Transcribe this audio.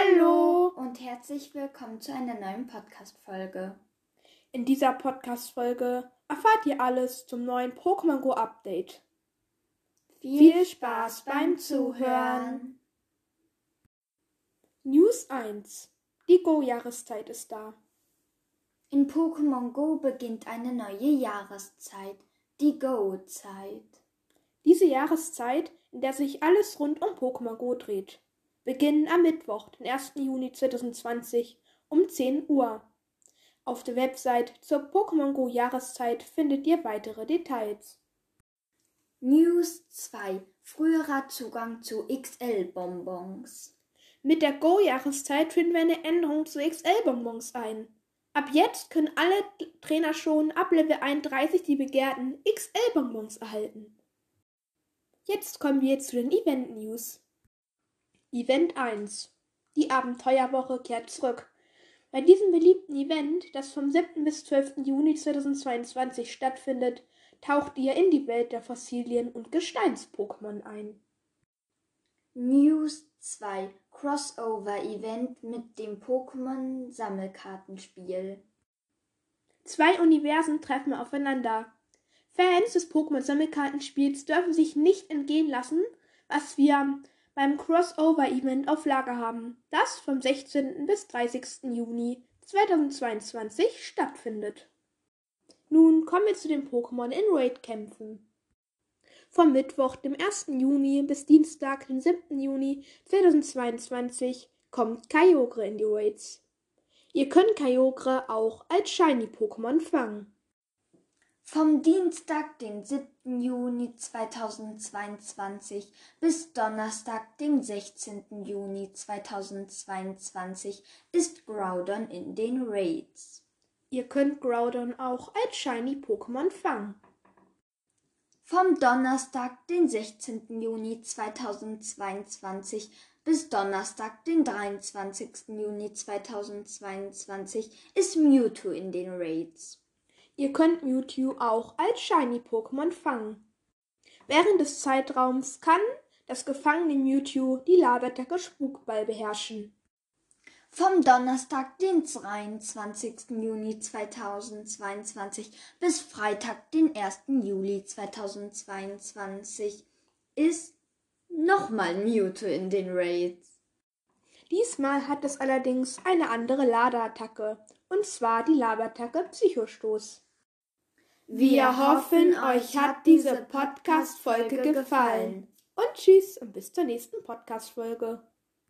Hallo und herzlich willkommen zu einer neuen Podcast-Folge. In dieser Podcast-Folge erfahrt ihr alles zum neuen Pokémon Go Update. Viel Spaß beim Zuhören! News 1. Die Go-Jahreszeit ist da. In Pokémon Go beginnt eine neue Jahreszeit, die Go-Zeit. Diese Jahreszeit, in der sich alles rund um Pokémon Go dreht beginnen am Mittwoch, den 1. Juni 2020 um 10 Uhr. Auf der Website zur Pokémon Go Jahreszeit findet ihr weitere Details. News 2. Früherer Zugang zu XL-Bonbons. Mit der Go-Jahreszeit führen wir eine Änderung zu XL-Bonbons ein. Ab jetzt können alle Trainer schon ab Level 31 die begehrten XL-Bonbons erhalten. Jetzt kommen wir zu den Event-News. Event 1 Die Abenteuerwoche kehrt zurück. Bei diesem beliebten Event, das vom 7. bis 12. Juni 2022 stattfindet, taucht ihr in die Welt der Fossilien und Gesteins-Pokémon ein. News 2 Crossover-Event mit dem Pokémon-Sammelkartenspiel. Zwei Universen treffen aufeinander. Fans des Pokémon-Sammelkartenspiels dürfen sich nicht entgehen lassen, was wir beim Crossover-Event auf Lager haben, das vom 16. bis 30. Juni 2022 stattfindet. Nun kommen wir zu den Pokémon in Raid-Kämpfen. Vom Mittwoch, dem 1. Juni bis Dienstag, den 7. Juni 2022 kommt Kyogre in die Raids. Ihr könnt Kyogre auch als Shiny-Pokémon fangen. Vom Dienstag, den 7. Juni 2022 bis Donnerstag, dem 16. Juni 2022 ist Groudon in den Raids. Ihr könnt Groudon auch als Shiny Pokémon fangen. Vom Donnerstag, den 16. Juni 2022 bis Donnerstag, den 23. Juni 2022 ist Mewtwo in den Raids. Ihr könnt Mewtwo auch als Shiny-Pokémon fangen. Während des Zeitraums kann das gefangene Mewtwo die Laberattacke Spukball beherrschen. Vom Donnerstag, den 23. Juni 2022 bis Freitag, den 1. Juli 2022 ist nochmal Mewtwo in den Raids. Diesmal hat es allerdings eine andere Ladeattacke, und zwar die Laberattacke Psychostoß. Wir hoffen, euch hat diese Podcast-Folge gefallen. Und tschüss und bis zur nächsten Podcast-Folge.